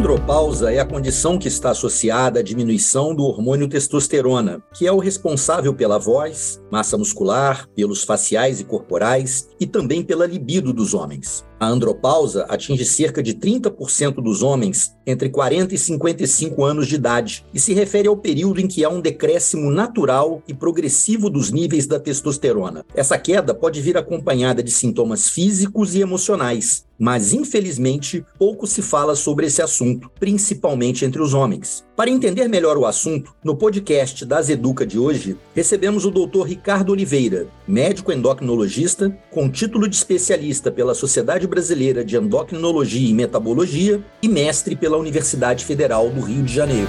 andropausa é a condição que está associada à diminuição do hormônio testosterona, que é o responsável pela voz, massa muscular, pelos faciais e corporais e também pela libido dos homens. A andropausa atinge cerca de 30% dos homens entre 40 e 55 anos de idade e se refere ao período em que há um decréscimo natural e progressivo dos níveis da testosterona. Essa queda pode vir acompanhada de sintomas físicos e emocionais, mas infelizmente pouco se fala sobre esse assunto, principalmente entre os homens. Para entender melhor o assunto, no podcast das Educa de hoje, recebemos o Dr. Ricardo Oliveira, médico endocrinologista com título de especialista pela Sociedade Brasileira de Endocrinologia e Metabologia e mestre pela Universidade Federal do Rio de Janeiro.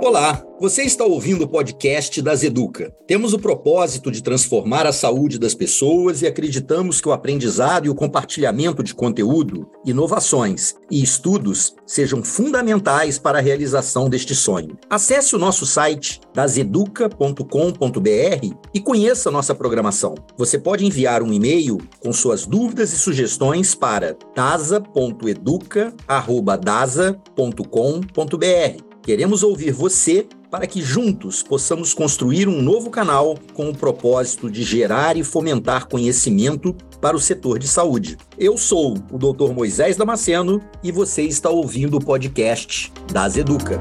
Olá, você está ouvindo o podcast das Educa. Temos o propósito de transformar a saúde das pessoas e acreditamos que o aprendizado e o compartilhamento de conteúdo, inovações e estudos sejam fundamentais para a realização deste sonho. Acesse o nosso site daseduca.com.br e conheça nossa programação. Você pode enviar um e-mail com suas dúvidas e sugestões para dasa.educa@dasa.com.br. Queremos ouvir você para que juntos possamos construir um novo canal com o propósito de gerar e fomentar conhecimento para o setor de saúde. Eu sou o Dr. Moisés Damasceno e você está ouvindo o podcast das Educa.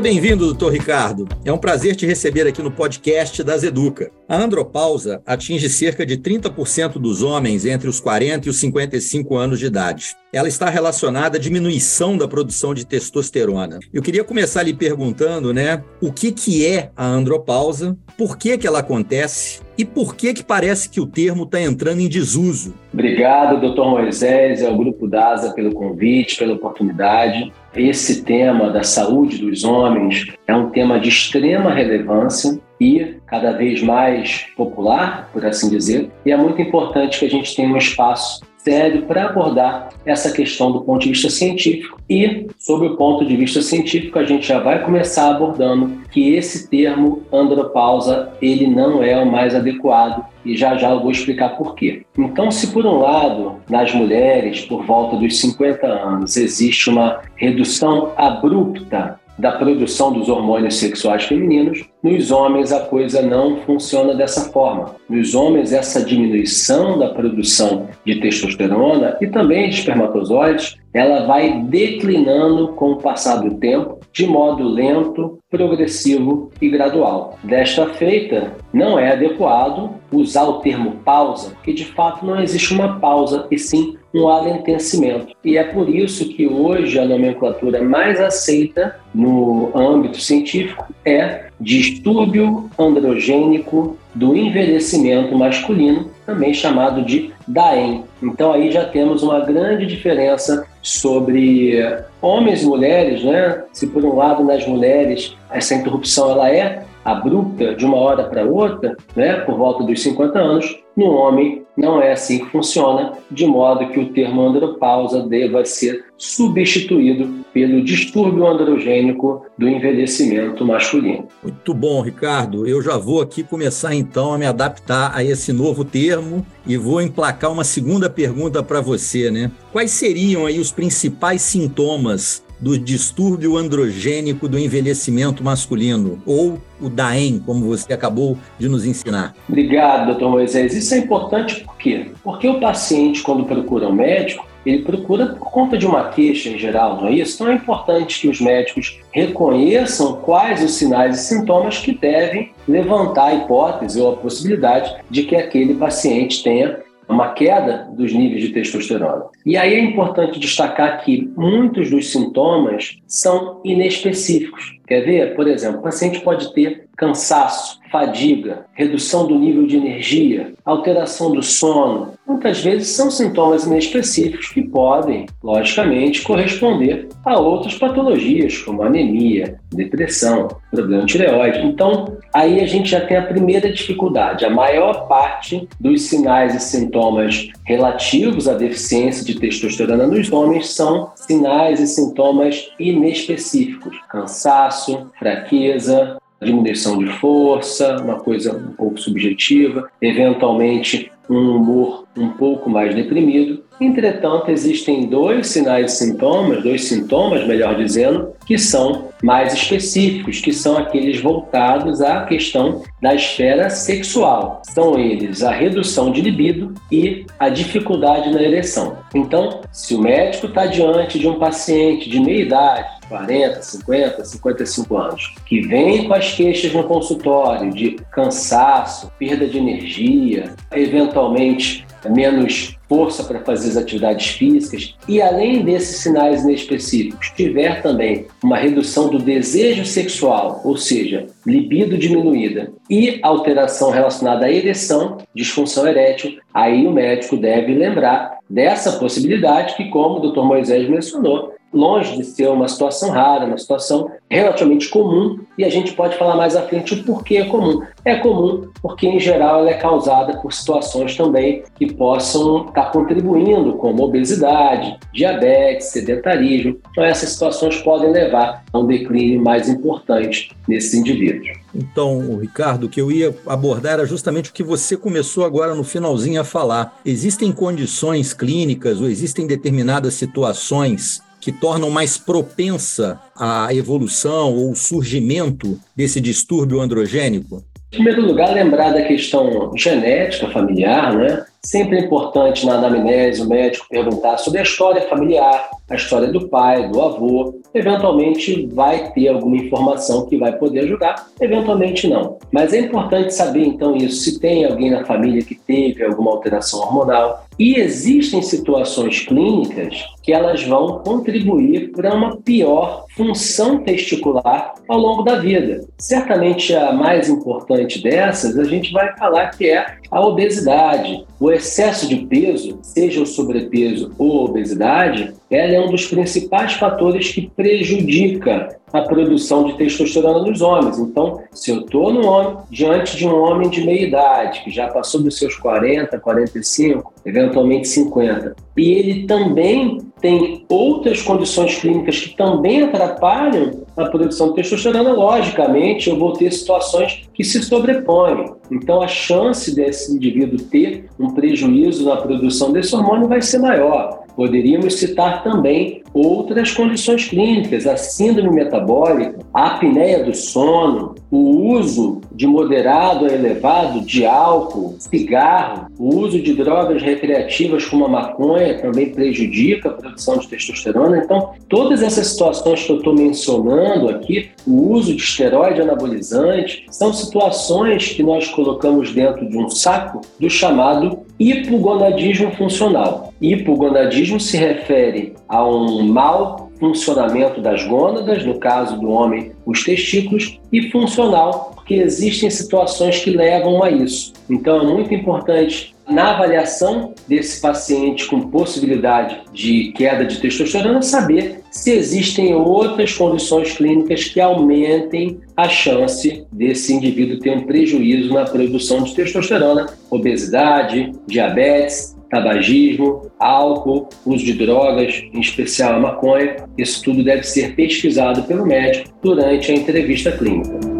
Seja bem-vindo, doutor Ricardo. É um prazer te receber aqui no podcast das Educa. A andropausa atinge cerca de 30% dos homens entre os 40 e os 55 anos de idade. Ela está relacionada à diminuição da produção de testosterona. Eu queria começar lhe perguntando, né, o que, que é a andropausa, por que, que ela acontece e por que, que parece que o termo está entrando em desuso. Obrigado, doutor Moisés, ao Grupo DASA pelo convite, pela oportunidade. Esse tema da saúde dos homens é um tema de extrema relevância e cada vez mais popular, por assim dizer, e é muito importante que a gente tenha um espaço sério para abordar essa questão do ponto de vista científico. E, sob o ponto de vista científico, a gente já vai começar abordando que esse termo andropausa ele não é o mais adequado e já já eu vou explicar por quê. Então, se por um lado, nas mulheres, por volta dos 50 anos, existe uma redução abrupta da produção dos hormônios sexuais femininos, nos homens a coisa não funciona dessa forma. Nos homens, essa diminuição da produção de testosterona e também de espermatozoides, ela vai declinando com o passar do tempo de modo lento, progressivo e gradual. Desta feita, não é adequado usar o termo pausa, porque de fato não existe uma pausa, e sim um alentecimento. E é por isso que hoje a nomenclatura mais aceita no âmbito científico é distúrbio androgênico do envelhecimento masculino, também chamado de DAEM. Então aí já temos uma grande diferença sobre homens e mulheres, né? Se por um lado nas mulheres essa interrupção ela é abrupta de uma hora para outra, né, por volta dos 50 anos, no homem não é assim que funciona, de modo que o termo andropausa deva ser substituído pelo distúrbio androgênico do envelhecimento masculino. Muito bom, Ricardo. Eu já vou aqui começar então a me adaptar a esse novo termo e vou emplacar uma segunda pergunta para você, né? Quais seriam aí os principais sintomas do distúrbio androgênico do envelhecimento masculino, ou o DAEM, como você acabou de nos ensinar. Obrigado, doutor Moisés. Isso é importante por quê? Porque o paciente, quando procura um médico, ele procura por conta de uma queixa em geral, não é isso? Então é importante que os médicos reconheçam quais os sinais e sintomas que devem levantar a hipótese ou a possibilidade de que aquele paciente tenha uma queda dos níveis de testosterona. E aí é importante destacar que muitos dos sintomas são inespecíficos. Quer ver? Por exemplo, o paciente pode ter cansaço, fadiga, redução do nível de energia, alteração do sono. Muitas vezes são sintomas inespecíficos que podem, logicamente, corresponder a outras patologias, como anemia, depressão, problema de tireoide. Então, aí a gente já tem a primeira dificuldade. A maior parte dos sinais e sintomas relativos à deficiência de testosterona nos homens são sinais e sintomas inespecíficos: cansaço, fraqueza, diminuição de força, uma coisa um pouco subjetiva, eventualmente um humor um pouco mais deprimido. Entretanto, existem dois sinais e sintomas, dois sintomas, melhor dizendo, que são mais específicos, que são aqueles voltados à questão da esfera sexual. São eles a redução de libido e a dificuldade na ereção. Então, se o médico está diante de um paciente de meia idade, 40, 50, 55 anos, que vem com as queixas no consultório de cansaço, perda de energia, eventualmente menos força para fazer as atividades físicas e além desses sinais inespecíficos, tiver também uma redução do desejo sexual, ou seja, libido diminuída e alteração relacionada à ereção, disfunção erétil, aí o médico deve lembrar dessa possibilidade que, como o Dr. Moisés mencionou, longe de ser uma situação rara, uma situação relativamente comum, e a gente pode falar mais à frente o porquê é comum. É comum porque, em geral, ela é causada por situações também que possam estar contribuindo, como obesidade, diabetes, sedentarismo. Então, essas situações podem levar a um declínio mais importante nesses indivíduos. Então, Ricardo, o que eu ia abordar era justamente o que você começou agora no finalzinho a falar. Existem condições clínicas ou existem determinadas situações que tornam mais propensa a evolução ou surgimento desse distúrbio androgênico? Em primeiro lugar, lembrar da questão genética familiar, né? Sempre é importante na anamnese o médico perguntar sobre a história familiar, a história do pai, do avô. Eventualmente vai ter alguma informação que vai poder ajudar, eventualmente não. Mas é importante saber então isso, se tem alguém na família que teve alguma alteração hormonal. E existem situações clínicas que elas vão contribuir para uma pior função testicular ao longo da vida. Certamente a mais importante dessas, a gente vai falar que é a obesidade. O excesso de peso, seja o sobrepeso ou a obesidade, ela é um dos principais fatores que prejudica a produção de testosterona nos homens. Então, se eu estou no homem, diante de um homem de meia idade, que já passou dos seus 40, 45, eventualmente 50, e ele também tem outras condições clínicas que também atrapalham a produção de testosterona, logicamente eu vou ter situações que se sobrepõem. Então, a chance desse indivíduo ter um prejuízo na produção desse hormônio vai ser maior. Poderíamos citar também outras condições clínicas, a síndrome metabólica, a apneia do sono, o uso de moderado a elevado de álcool, cigarro, o uso de drogas recreativas como a maconha também prejudica a produção de testosterona. Então, todas essas situações que eu estou mencionando aqui, o uso de esteroide anabolizante, são situações que nós colocamos dentro de um saco do chamado hipogonadismo funcional. Hipogonadismo se refere a um mau funcionamento das gônadas, no caso do homem, os testículos, e funcional, porque existem situações que levam a isso. Então é muito importante na avaliação desse paciente com possibilidade de queda de testosterona, saber se existem outras condições clínicas que aumentem a chance desse indivíduo ter um prejuízo na produção de testosterona, obesidade, diabetes, tabagismo, álcool, uso de drogas, em especial a maconha. Isso tudo deve ser pesquisado pelo médico durante a entrevista clínica.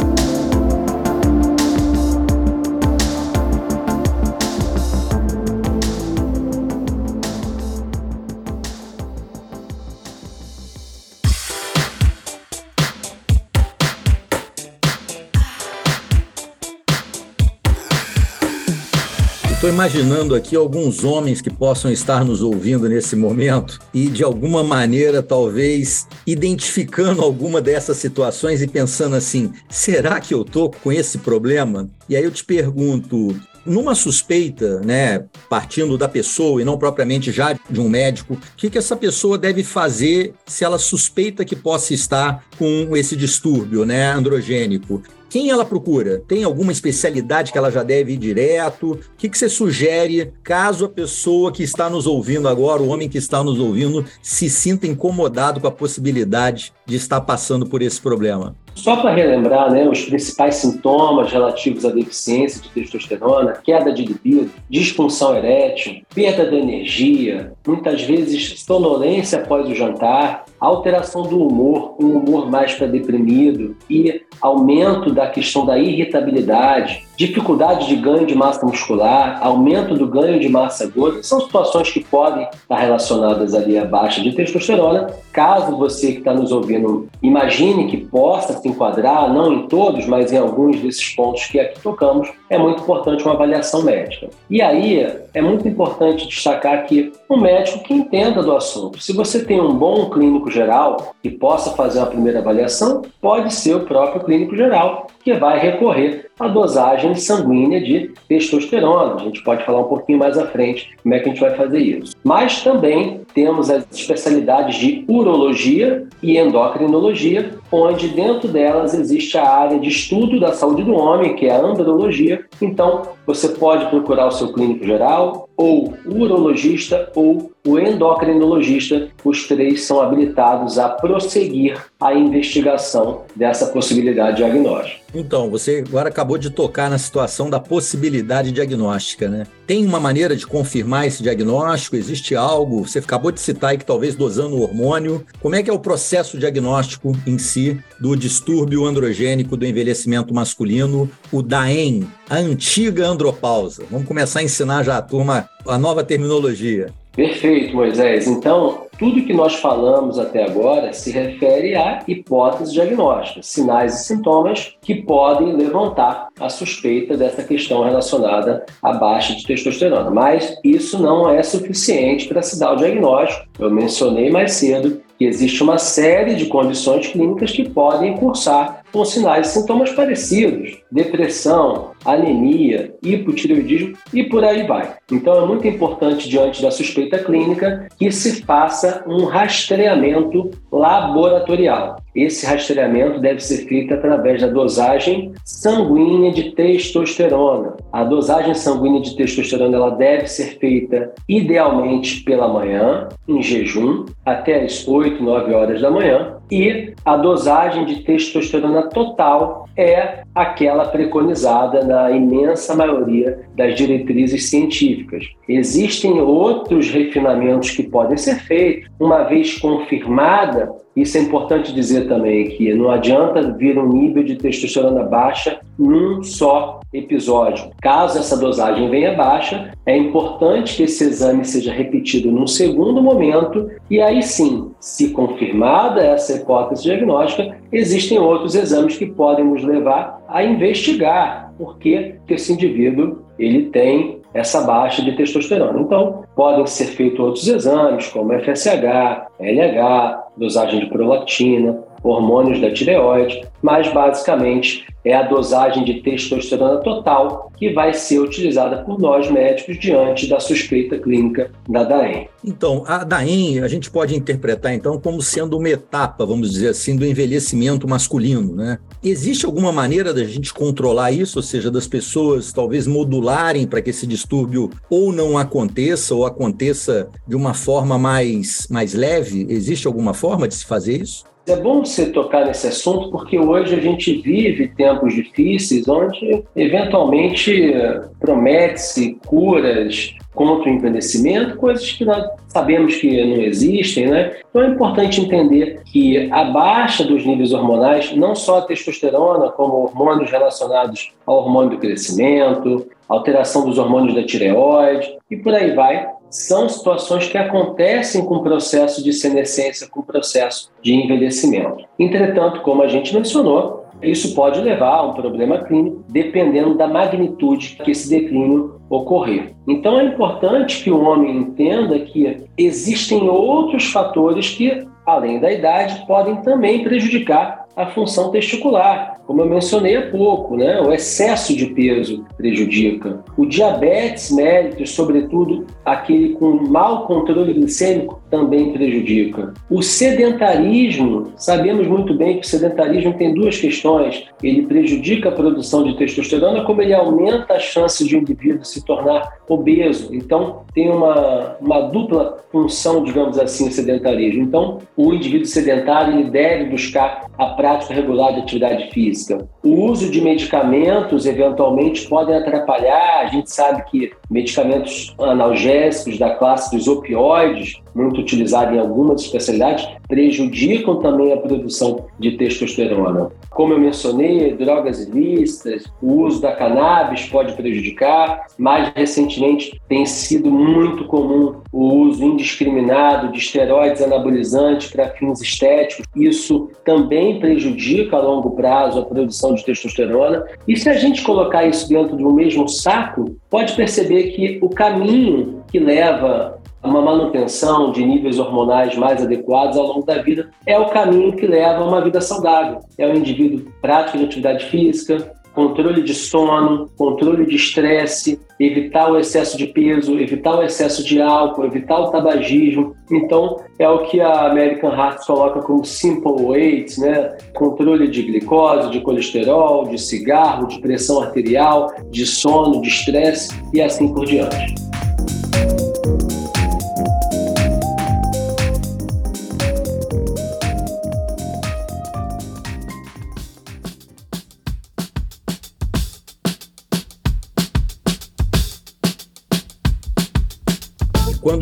Imaginando aqui alguns homens que possam estar nos ouvindo nesse momento e, de alguma maneira, talvez identificando alguma dessas situações e pensando assim: será que eu estou com esse problema? E aí eu te pergunto: Numa suspeita, né, partindo da pessoa e não propriamente já de um médico, o que, que essa pessoa deve fazer se ela suspeita que possa estar com esse distúrbio né, androgênico? Quem ela procura? Tem alguma especialidade que ela já deve ir direto? O que, que você sugere caso a pessoa que está nos ouvindo agora, o homem que está nos ouvindo, se sinta incomodado com a possibilidade de estar passando por esse problema? Só para relembrar, né, os principais sintomas relativos à deficiência de testosterona, queda de libido, disfunção erétil, perda de energia, muitas vezes sonolência após o jantar, alteração do humor, um humor mais para deprimido e aumento da questão da irritabilidade, dificuldade de ganho de massa muscular, aumento do ganho de massa gorda, são situações que podem estar relacionadas ali à baixa de testosterona. Caso você que está nos ouvindo imagine que possa se enquadrar, não em todos, mas em alguns desses pontos que aqui tocamos, é muito importante uma avaliação médica. E aí é muito importante destacar que um médico que entenda do assunto. Se você tem um bom clínico geral que possa fazer uma primeira avaliação, pode ser o próprio clínico geral que vai recorrer à dosagem sanguínea de testosterona. A gente pode falar um pouquinho mais à frente como é que a gente vai fazer isso. Mas também temos as especialidades de urologia e endocrinologia, onde dentro delas existe a área de estudo da saúde do homem, que é a andrologia. Então, você pode procurar o seu clínico geral, ou o urologista, ou o endocrinologista. Os três são habilitados a prosseguir a investigação dessa possibilidade diagnóstica. Então, você agora acabou de tocar na situação da possibilidade diagnóstica, né? Tem uma maneira de confirmar esse diagnóstico? Existe algo? Você acabou de citar aí que talvez dosando o hormônio. Como é que é o processo diagnóstico em si do distúrbio androgênico do envelhecimento masculino, o DAEM, a antiga andropausa? Vamos começar a ensinar já a turma a nova terminologia. Perfeito, Moisés. Então, tudo que nós falamos até agora se refere a hipóteses diagnósticas, sinais e sintomas que podem levantar a suspeita dessa questão relacionada à baixa de testosterona. Mas isso não é suficiente para se dar o diagnóstico. Eu mencionei mais cedo que existe uma série de condições clínicas que podem cursar com sinais e sintomas parecidos, depressão, anemia, hipotireoidismo e por aí vai. Então é muito importante, diante da suspeita clínica, que se faça um rastreamento laboratorial. Esse rastreamento deve ser feito através da dosagem sanguínea de testosterona. A dosagem sanguínea de testosterona ela deve ser feita idealmente pela manhã, em jejum, até as 8, 9 horas da manhã, e a dosagem de testosterona total é aquela preconizada na imensa maioria das diretrizes científicas. Existem outros refinamentos que podem ser feitos, uma vez confirmada isso é importante dizer também que não adianta vir um nível de testosterona baixa num só episódio. Caso essa dosagem venha baixa, é importante que esse exame seja repetido num segundo momento e aí sim, se confirmada essa hipótese diagnóstica, existem outros exames que podem nos levar a investigar por que esse indivíduo ele tem essa baixa de testosterona. Então, podem ser feitos outros exames, como FSH, LH, dosagem de prolactina, hormônios da tireoide, mas basicamente é a dosagem de testosterona total que vai ser utilizada por nós médicos diante da suspeita clínica da DAEM. Então, a DAEM a gente pode interpretar então como sendo uma etapa, vamos dizer assim, do envelhecimento masculino, né? Existe alguma maneira da gente controlar isso, ou seja, das pessoas talvez modularem para que esse distúrbio ou não aconteça ou aconteça de uma forma mais mais leve? Existe alguma forma de se fazer isso? É bom você tocar nesse assunto porque hoje a gente vive tempos difíceis onde eventualmente promete-se curas contra o envelhecimento, coisas que nós sabemos que não existem, né? Então é importante entender que a baixa dos níveis hormonais, não só a testosterona, como hormônios relacionados ao hormônio do crescimento, alteração dos hormônios da tireoide e por aí vai, são situações que acontecem com o processo de senescência, com o processo de envelhecimento. Entretanto, como a gente mencionou, isso pode levar a um problema clínico, dependendo da magnitude que esse declínio ocorrer. Então é importante que o homem entenda que existem outros fatores que, além da idade, podem também prejudicar a função testicular, como eu mencionei há pouco, né? o excesso de peso prejudica. O diabetes mellitus, sobretudo aquele com mau controle glicêmico, também prejudica. O sedentarismo, sabemos muito bem que o sedentarismo tem duas questões. Ele prejudica a produção de testosterona, como ele aumenta as chances de um indivíduo se tornar obeso. Então, tem uma, uma dupla função, digamos assim, o sedentarismo. Então, o indivíduo sedentário ele deve buscar a prática regular de atividade física. O uso de medicamentos, eventualmente, podem atrapalhar. A gente sabe que medicamentos analgésicos da classe dos opioides, muito utilizado em algumas especialidades, prejudicam também a produção de testosterona. Como eu mencionei, drogas ilícitas, o uso da cannabis pode prejudicar. Mais recentemente, tem sido muito comum o uso indiscriminado de esteroides anabolizantes para fins estéticos. Isso também prejudica a longo prazo a produção de testosterona. E se a gente colocar isso dentro de um mesmo saco, pode perceber que o caminho que leva uma manutenção de níveis hormonais mais adequados ao longo da vida é o caminho que leva a uma vida saudável. É o indivíduo prático de atividade física, controle de sono, controle de estresse, evitar o excesso de peso, evitar o excesso de álcool, evitar o tabagismo. Então, é o que a American Heart coloca como simple weights, né? Controle de glicose, de colesterol, de cigarro, de pressão arterial, de sono, de estresse e assim por diante.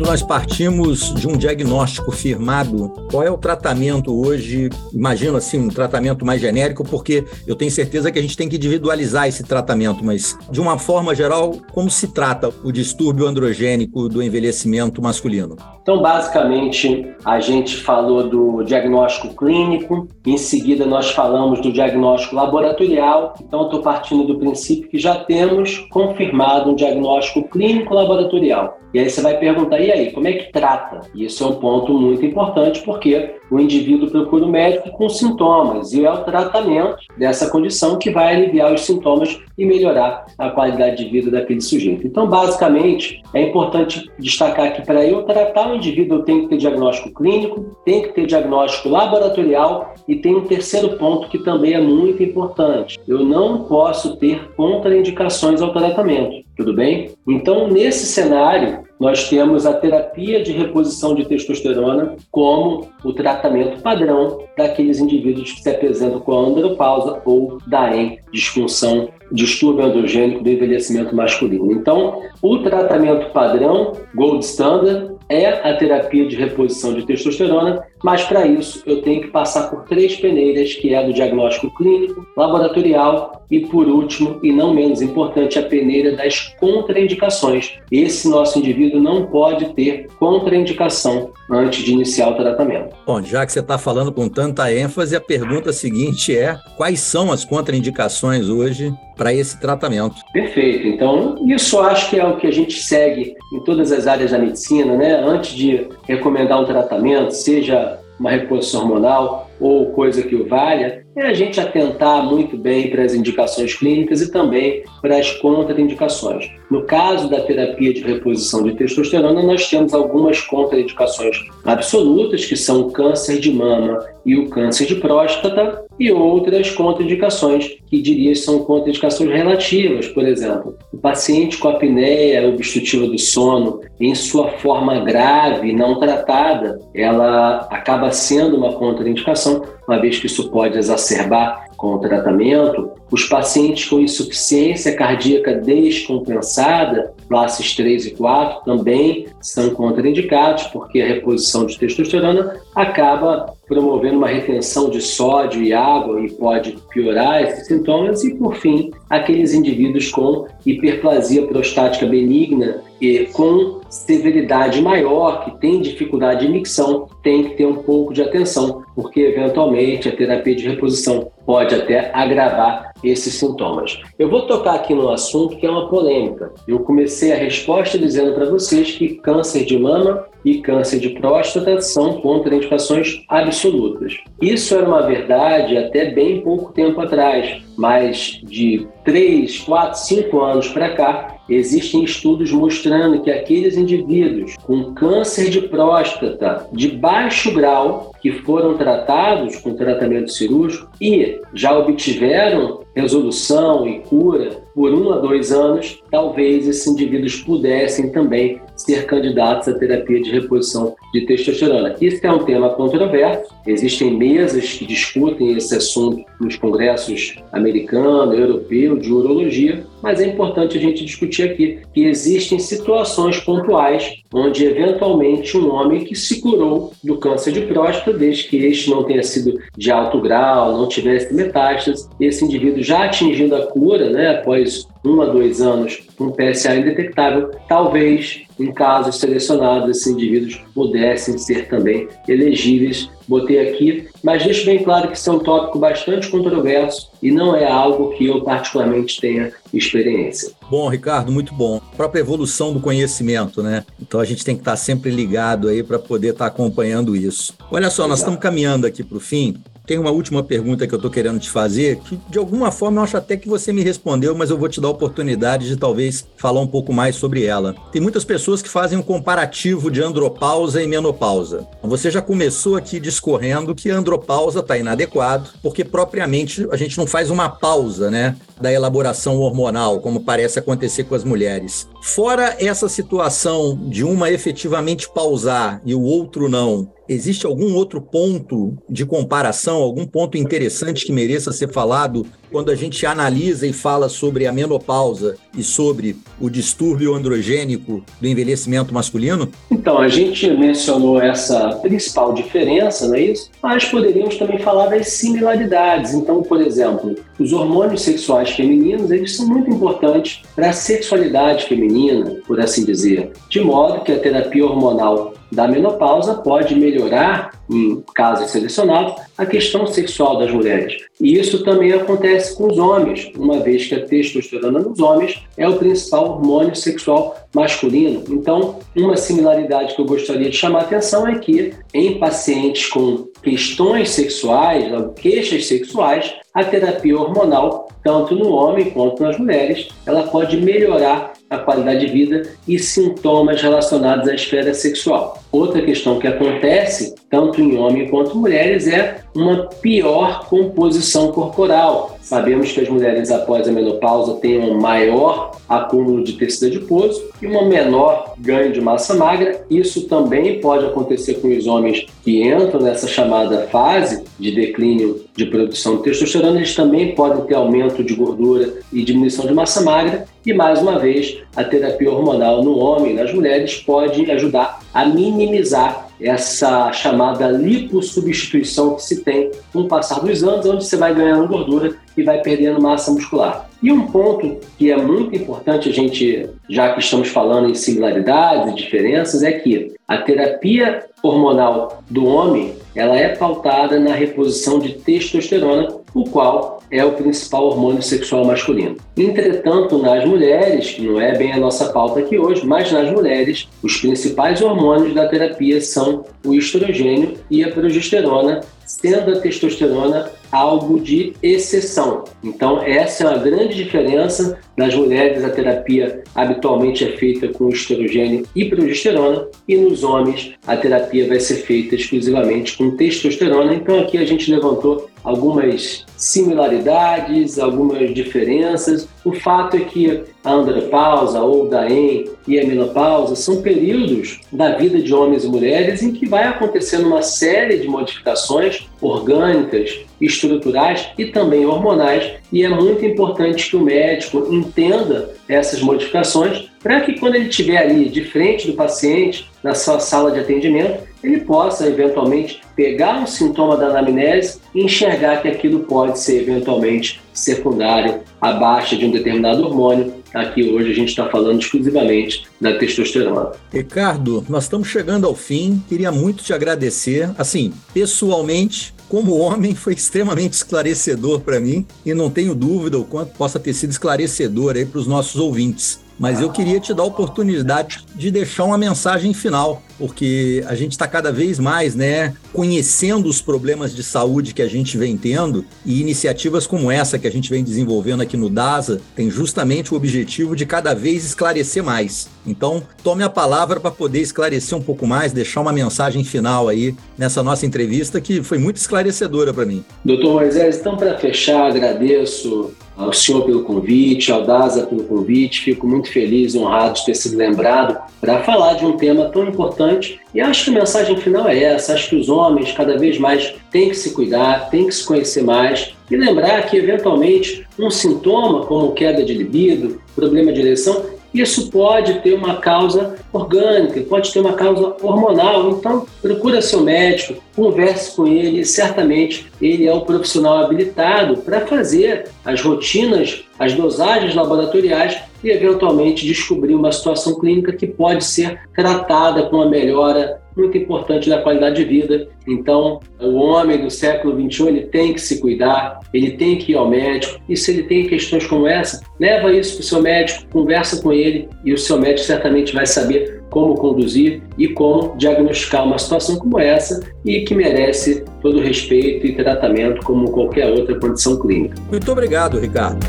Nós partimos de um diagnóstico firmado, qual é o tratamento hoje? Imagino assim, um tratamento mais genérico, porque eu tenho certeza que a gente tem que individualizar esse tratamento, mas de uma forma geral, como se trata o distúrbio androgênico do envelhecimento masculino? Então, basicamente, a gente falou do diagnóstico clínico, em seguida nós falamos do diagnóstico laboratorial. Então, estou partindo do princípio que já temos confirmado um diagnóstico clínico laboratorial. E aí você vai perguntar, e aí, como é que trata? E isso é um ponto muito importante porque o indivíduo procura o médico com sintomas e é o tratamento dessa condição que vai aliviar os sintomas e melhorar a qualidade de vida daquele sujeito. Então, basicamente, é importante destacar que para eu tratar o indivíduo eu tenho que ter diagnóstico clínico, tem que ter diagnóstico laboratorial e tem um terceiro ponto que também é muito importante. Eu não posso ter contraindicações ao tratamento, tudo bem? Então, nesse cenário, nós temos a terapia de reposição de testosterona como o tratamento padrão daqueles indivíduos que se apresentam com andropausa ou DAEM, disfunção, distúrbio androgênico do envelhecimento masculino. Então, o tratamento padrão, gold standard, é a terapia de reposição de testosterona, mas para isso eu tenho que passar por três peneiras, que é a do diagnóstico clínico, laboratorial e, por último, e não menos importante, a peneira das contraindicações. Esse nosso indivíduo não pode ter contraindicação antes de iniciar o tratamento. Bom, já que você está falando com tanta ênfase, a pergunta seguinte é: quais são as contraindicações hoje para esse tratamento? Perfeito. Então, isso acho que é o que a gente segue em todas as áreas da medicina, né? Antes de recomendar um tratamento, seja uma reposição hormonal ou coisa que o valha, é a gente atentar muito bem para as indicações clínicas e também para as contraindicações. No caso da terapia de reposição de testosterona, nós temos algumas contraindicações absolutas, que são o câncer de mama e o câncer de próstata, e outras contraindicações, que diria são contraindicações relativas, por exemplo, o paciente com apneia obstrutiva do sono, em sua forma grave, não tratada, ela acaba sendo uma contraindicação, uma vez que isso pode exacerbar com o tratamento, os pacientes com insuficiência cardíaca descompensada, classes 3 e 4, também são contraindicados, porque a reposição de testosterona acaba promovendo uma retenção de sódio e água e pode piorar esses sintomas. E, por fim, aqueles indivíduos com hiperplasia prostática benigna e com severidade maior, que tem dificuldade de micção, tem que ter um pouco de atenção, porque eventualmente a terapia de reposição pode até agravar esses sintomas. Eu vou tocar aqui no assunto que é uma polêmica. Eu comecei a resposta dizendo para vocês que câncer de mama e câncer de próstata são contraindicações absolutas. Isso era uma verdade até bem pouco tempo atrás, mas de 3, 4, 5 anos para cá, existem estudos mostrando que aqueles indivíduos com câncer de próstata de baixo grau que foram tratados com tratamento cirúrgico e já obtiveram resolução e cura por um a dois anos, talvez esses indivíduos pudessem também ser candidatos à terapia de reposição de testosterona. Isso é um tema controverso. Existem mesas que discutem esse assunto nos congressos americano, europeu de urologia, mas é importante a gente discutir aqui que existem situações pontuais onde eventualmente um homem que se curou do câncer de próstata, desde que este não tenha sido de alto grau, não tivesse metástases, esse indivíduo já atingindo a cura, né, após um a dois anos, um PSA indetectável, talvez, em casos selecionados, esses indivíduos pudessem ser também elegíveis. Botei aqui, mas deixo bem claro que isso é um tópico bastante controverso e não é algo que eu particularmente tenha experiência. Bom, Ricardo, muito bom. A própria evolução do conhecimento, né? Então a gente tem que estar sempre ligado aí para poder estar acompanhando isso. Olha só, nós estamos caminhando aqui para o fim. Tem uma última pergunta que eu estou querendo te fazer, que de alguma forma eu acho até que você me respondeu, mas eu vou te dar a oportunidade de talvez falar um pouco mais sobre ela. Tem muitas pessoas que fazem um comparativo de andropausa e menopausa. Você já começou aqui discorrendo que a andropausa está inadequado, porque propriamente a gente não faz uma pausa, né? Da elaboração hormonal, como parece acontecer com as mulheres. Fora essa situação de uma efetivamente pausar e o outro não, Existe algum outro ponto de comparação, algum ponto interessante que mereça ser falado quando a gente analisa e fala sobre a menopausa e sobre o distúrbio androgênico do envelhecimento masculino? Então, a gente mencionou essa principal diferença, não é isso? Mas poderíamos também falar das similaridades. Então, por exemplo, os hormônios sexuais femininos, eles são muito importantes para a sexualidade feminina, por assim dizer, de modo que a terapia hormonal da menopausa pode melhorar, em casos selecionados, a questão sexual das mulheres. E isso também acontece com os homens, uma vez que a testosterona nos homens é o principal hormônio sexual masculino. Então, uma similaridade que eu gostaria de chamar a atenção é que em pacientes com questões sexuais, queixas sexuais, a terapia hormonal, tanto no homem quanto nas mulheres, ela pode melhorar a qualidade de vida e sintomas relacionados à esfera sexual. Outra questão que acontece, tanto em homens quanto mulheres, é uma pior composição corporal. Sabemos que as mulheres após a menopausa têm um maior acúmulo de tecido adiposo e uma menor ganho de massa magra. Isso também pode acontecer com os homens que entram nessa chamada fase de declínio de produção de testosterona, eles também podem ter aumento de gordura e diminuição de massa magra. E mais uma vez, a terapia hormonal no homem e nas mulheres pode ajudar a minimizar essa chamada lipossubstituição que se tem com o passar dos anos, onde você vai ganhando gordura e vai perdendo massa muscular. E um ponto que é muito importante a gente, já que estamos falando em similaridades e diferenças, é que a terapia hormonal do homem ela é pautada na reposição de testosterona, o qual é o principal hormônio sexual masculino. Entretanto, nas mulheres, não é bem a nossa pauta aqui hoje, mas nas mulheres, os principais hormônios da terapia são o estrogênio e a progesterona, sendo a testosterona algo de exceção. Então, essa é uma grande diferença. Nas mulheres, a terapia habitualmente é feita com estrogênio e progesterona, e nos homens, a terapia vai ser feita exclusivamente com testosterona. Então, aqui a gente levantou algumas similaridades, algumas diferenças. O fato é que a andropausa ou DAEM e a menopausa são períodos da vida de homens e mulheres em que vai acontecendo uma série de modificações orgânicas, estruturais e também hormonais, e é muito importante que o médico entenda essas modificações para que quando ele estiver ali de frente do paciente, na sua sala de atendimento, ele possa eventualmente pegar um sintoma da anamnese e enxergar que aquilo pode ser eventualmente secundário à baixa de um determinado hormônio. Aqui hoje a gente está falando exclusivamente da testosterona. Ricardo, nós estamos chegando ao fim. Queria muito te agradecer. Assim, pessoalmente, como homem, foi extremamente esclarecedor para mim e não tenho dúvida o quanto possa ter sido esclarecedor aí para os nossos ouvintes mas eu queria te dar a oportunidade de deixar uma mensagem final, porque a gente está cada vez mais, né, conhecendo os problemas de saúde que a gente vem tendo e iniciativas como essa que a gente vem desenvolvendo aqui no DASA tem justamente o objetivo de cada vez esclarecer mais. Então, tome a palavra para poder esclarecer um pouco mais, deixar uma mensagem final aí nessa nossa entrevista que foi muito esclarecedora para mim. Doutor Moisés, então para fechar, agradeço ao senhor pelo convite, ao DASA pelo convite. Fico muito feliz e honrado de ter sido lembrado para falar de um tema tão importante. E acho que a mensagem final é essa: acho que os homens cada vez mais têm que se cuidar, têm que se conhecer mais e lembrar que, eventualmente, um sintoma como queda de libido, problema de ereção, isso pode ter uma causa orgânica, pode ter uma causa hormonal. Então, procura seu médico, converse com ele, certamente ele é o profissional habilitado para fazer as rotinas, as dosagens laboratoriais e eventualmente descobrir uma situação clínica que pode ser tratada com a melhora muito importante da qualidade de vida. Então, o homem do século XXI ele tem que se cuidar, ele tem que ir ao médico. E se ele tem questões como essa, leva isso para o seu médico, conversa com ele e o seu médico certamente vai saber como conduzir e como diagnosticar uma situação como essa e que merece todo respeito e tratamento como qualquer outra condição clínica. Muito obrigado, Ricardo.